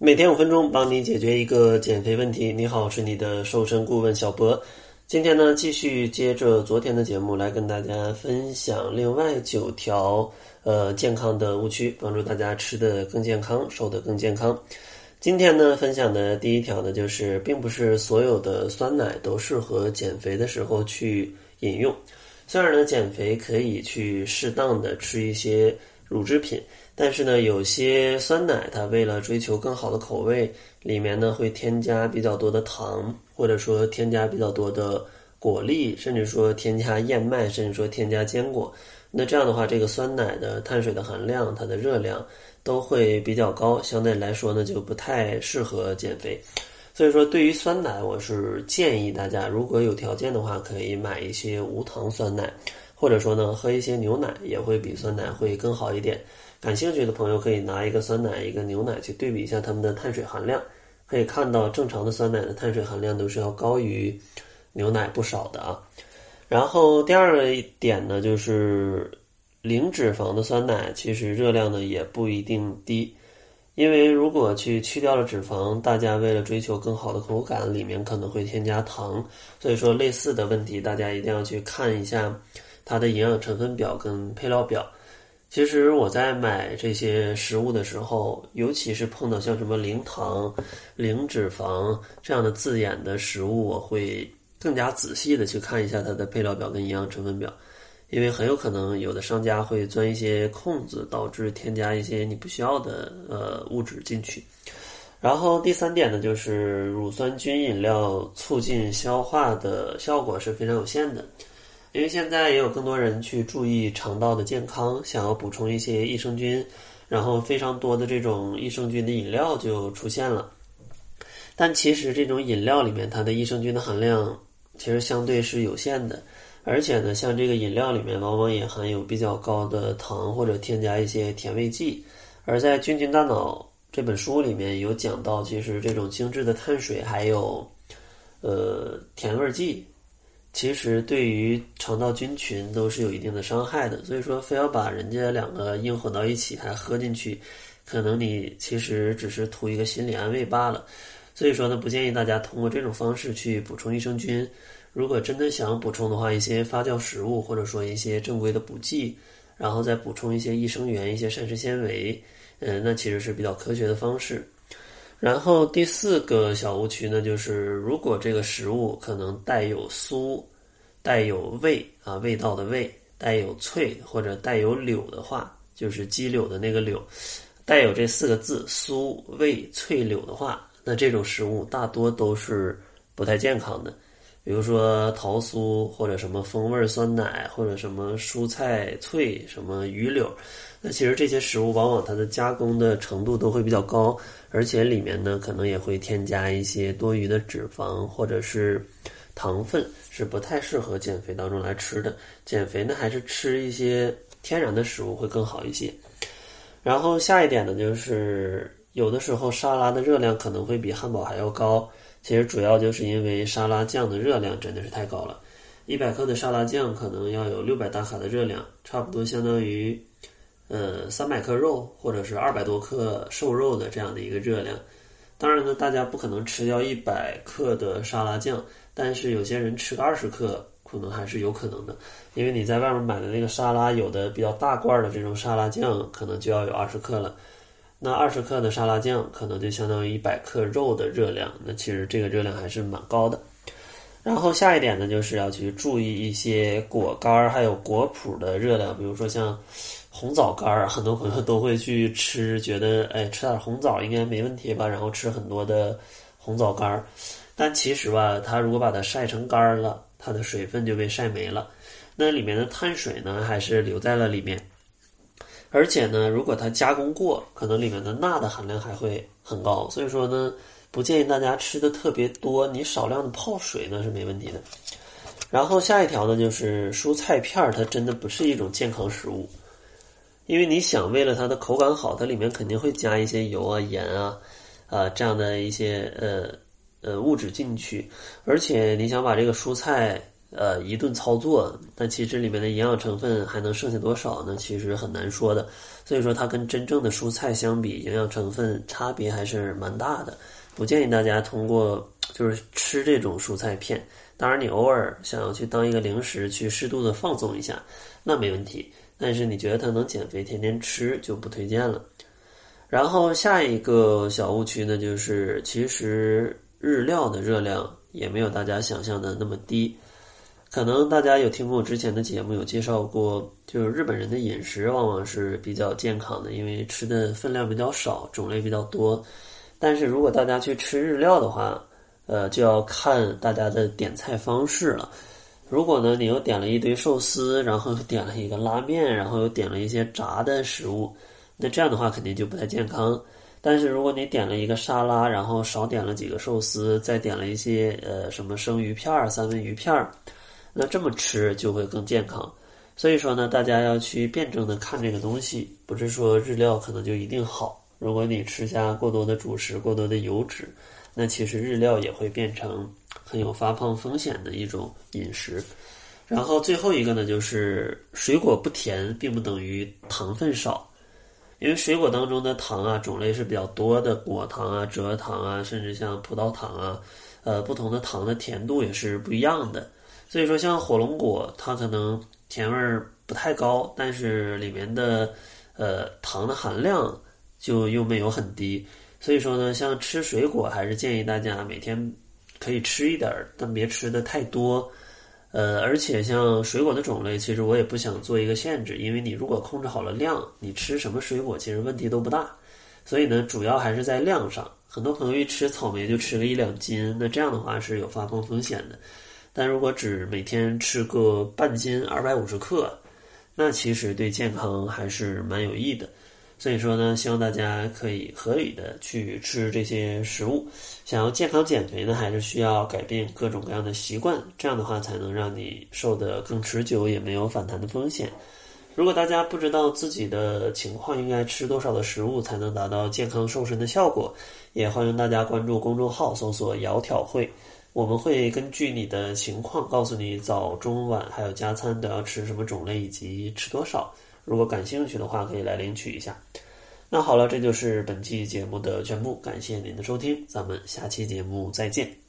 每天五分钟，帮你解决一个减肥问题。你好，是你的瘦身顾问小博。今天呢，继续接着昨天的节目来跟大家分享另外九条呃健康的误区，帮助大家吃的更健康，瘦的更健康。今天呢，分享的第一条呢，就是并不是所有的酸奶都适合减肥的时候去饮用。虽然呢，减肥可以去适当的吃一些乳制品。但是呢，有些酸奶它为了追求更好的口味，里面呢会添加比较多的糖，或者说添加比较多的果粒，甚至说添加燕麦，甚至说添加坚果。那这样的话，这个酸奶的碳水的含量、它的热量都会比较高，相对来说呢就不太适合减肥。所以说，对于酸奶，我是建议大家，如果有条件的话，可以买一些无糖酸奶，或者说呢喝一些牛奶，也会比酸奶会更好一点。感兴趣的朋友可以拿一个酸奶、一个牛奶去对比一下它们的碳水含量，可以看到正常的酸奶的碳水含量都是要高于牛奶不少的啊。然后第二个一点呢，就是零脂肪的酸奶其实热量呢也不一定低，因为如果去去掉了脂肪，大家为了追求更好的口感，里面可能会添加糖，所以说类似的问题大家一定要去看一下它的营养成分表跟配料表。其实我在买这些食物的时候，尤其是碰到像什么零糖、零脂肪这样的字眼的食物，我会更加仔细的去看一下它的配料表跟营养成分表，因为很有可能有的商家会钻一些空子，导致添加一些你不需要的呃物质进去。然后第三点呢，就是乳酸菌饮料促进消化的效果是非常有限的。因为现在也有更多人去注意肠道的健康，想要补充一些益生菌，然后非常多的这种益生菌的饮料就出现了。但其实这种饮料里面它的益生菌的含量其实相对是有限的，而且呢，像这个饮料里面往往也含有比较高的糖或者添加一些甜味剂。而在《菌菌大脑》这本书里面有讲到，其实这种精致的碳水还有呃甜味剂。其实对于肠道菌群都是有一定的伤害的，所以说非要把人家两个硬混到一起还喝进去，可能你其实只是图一个心理安慰罢了。所以说呢，不建议大家通过这种方式去补充益生菌。如果真的想补充的话，一些发酵食物或者说一些正规的补剂，然后再补充一些益生元、一些膳食纤维，嗯，那其实是比较科学的方式。然后第四个小误区呢，就是如果这个食物可能带有酥、带有味啊味道的味，带有脆或者带有柳的话，就是鸡柳的那个柳，带有这四个字酥、味、脆、柳的话，那这种食物大多都是不太健康的。比如说桃酥或者什么风味酸奶或者什么蔬菜脆什么鱼柳。那其实这些食物往往它的加工的程度都会比较高，而且里面呢可能也会添加一些多余的脂肪或者是糖分，是不太适合减肥当中来吃的。减肥呢还是吃一些天然的食物会更好一些。然后下一点呢就是有的时候沙拉的热量可能会比汉堡还要高，其实主要就是因为沙拉酱的热量真的是太高了，一百克的沙拉酱可能要有六百大卡的热量，差不多相当于。呃，三百克肉或者是二百多克瘦肉的这样的一个热量，当然呢，大家不可能吃掉一百克的沙拉酱，但是有些人吃个二十克可能还是有可能的，因为你在外面买的那个沙拉，有的比较大罐的这种沙拉酱，可能就要有二十克了，那二十克的沙拉酱可能就相当于一百克肉的热量，那其实这个热量还是蛮高的。然后下一点呢，就是要去注意一些果干儿还有果脯的热量，比如说像。红枣干儿，很多朋友都会去吃，觉得哎，吃点红枣应该没问题吧？然后吃很多的红枣干儿，但其实吧，它如果把它晒成干儿了，它的水分就被晒没了，那里面的碳水呢，还是留在了里面。而且呢，如果它加工过，可能里面的钠的含量还会很高。所以说呢，不建议大家吃的特别多，你少量的泡水呢是没问题的。然后下一条呢，就是蔬菜片儿，它真的不是一种健康食物。因为你想为了它的口感好，它里面肯定会加一些油啊、盐啊，啊这样的一些呃呃物质进去，而且你想把这个蔬菜呃一顿操作，但其实里面的营养成分还能剩下多少呢？其实很难说的。所以说它跟真正的蔬菜相比，营养成分差别还是蛮大的。不建议大家通过 就是吃这种蔬菜片。当然，你偶尔想要去当一个零食去适度的放纵一下，那没问题。但是你觉得它能减肥，天天吃就不推荐了。然后下一个小误区呢，就是其实日料的热量也没有大家想象的那么低。可能大家有听过我之前的节目，有介绍过，就是日本人的饮食往往是比较健康的，因为吃的分量比较少，种类比较多。但是如果大家去吃日料的话，呃，就要看大家的点菜方式了。如果呢，你又点了一堆寿司，然后点了一个拉面，然后又点了一些炸的食物，那这样的话肯定就不太健康。但是如果你点了一个沙拉，然后少点了几个寿司，再点了一些呃什么生鱼片儿、三文鱼片儿。那这么吃就会更健康，所以说呢，大家要去辩证的看这个东西，不是说日料可能就一定好。如果你吃下过多的主食、过多的油脂，那其实日料也会变成很有发胖风险的一种饮食。然后最后一个呢，就是水果不甜，并不等于糖分少，因为水果当中的糖啊种类是比较多的，果糖啊、蔗糖啊，甚至像葡萄糖啊，呃，不同的糖的甜度也是不一样的。所以说，像火龙果，它可能甜味儿不太高，但是里面的呃糖的含量就又没有很低。所以说呢，像吃水果，还是建议大家每天可以吃一点儿，但别吃的太多。呃，而且像水果的种类，其实我也不想做一个限制，因为你如果控制好了量，你吃什么水果其实问题都不大。所以呢，主要还是在量上。很多朋友一吃草莓就吃个一两斤，那这样的话是有发胖风险的。但如果只每天吃个半斤二百五十克，那其实对健康还是蛮有益的。所以说呢，希望大家可以合理的去吃这些食物。想要健康减肥呢，还是需要改变各种各样的习惯，这样的话才能让你瘦得更持久，也没有反弹的风险。如果大家不知道自己的情况应该吃多少的食物才能达到健康瘦身的效果，也欢迎大家关注公众号，搜索“窈窕会”。我们会根据你的情况告诉你早中晚还有加餐都要吃什么种类以及吃多少。如果感兴趣的话，可以来领取一下。那好了，这就是本期节目的全部，感谢您的收听，咱们下期节目再见。